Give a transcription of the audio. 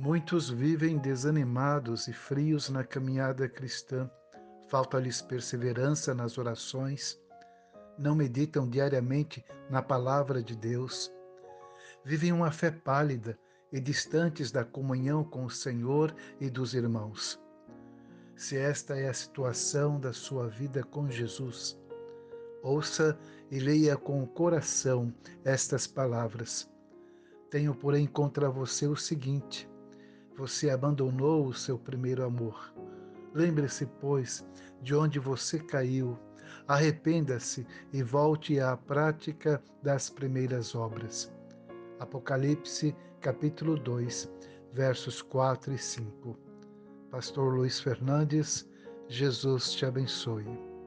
Muitos vivem desanimados e frios na caminhada cristã, falta-lhes perseverança nas orações, não meditam diariamente na palavra de Deus, vivem uma fé pálida e distantes da comunhão com o Senhor e dos irmãos. Se esta é a situação da sua vida com Jesus, ouça e leia com o coração estas palavras. Tenho, porém, contra você o seguinte: você abandonou o seu primeiro amor. Lembre-se, pois, de onde você caiu, arrependa-se e volte à prática das primeiras obras. Apocalipse, capítulo 2, versos 4 e 5. Pastor Luiz Fernandes, Jesus te abençoe.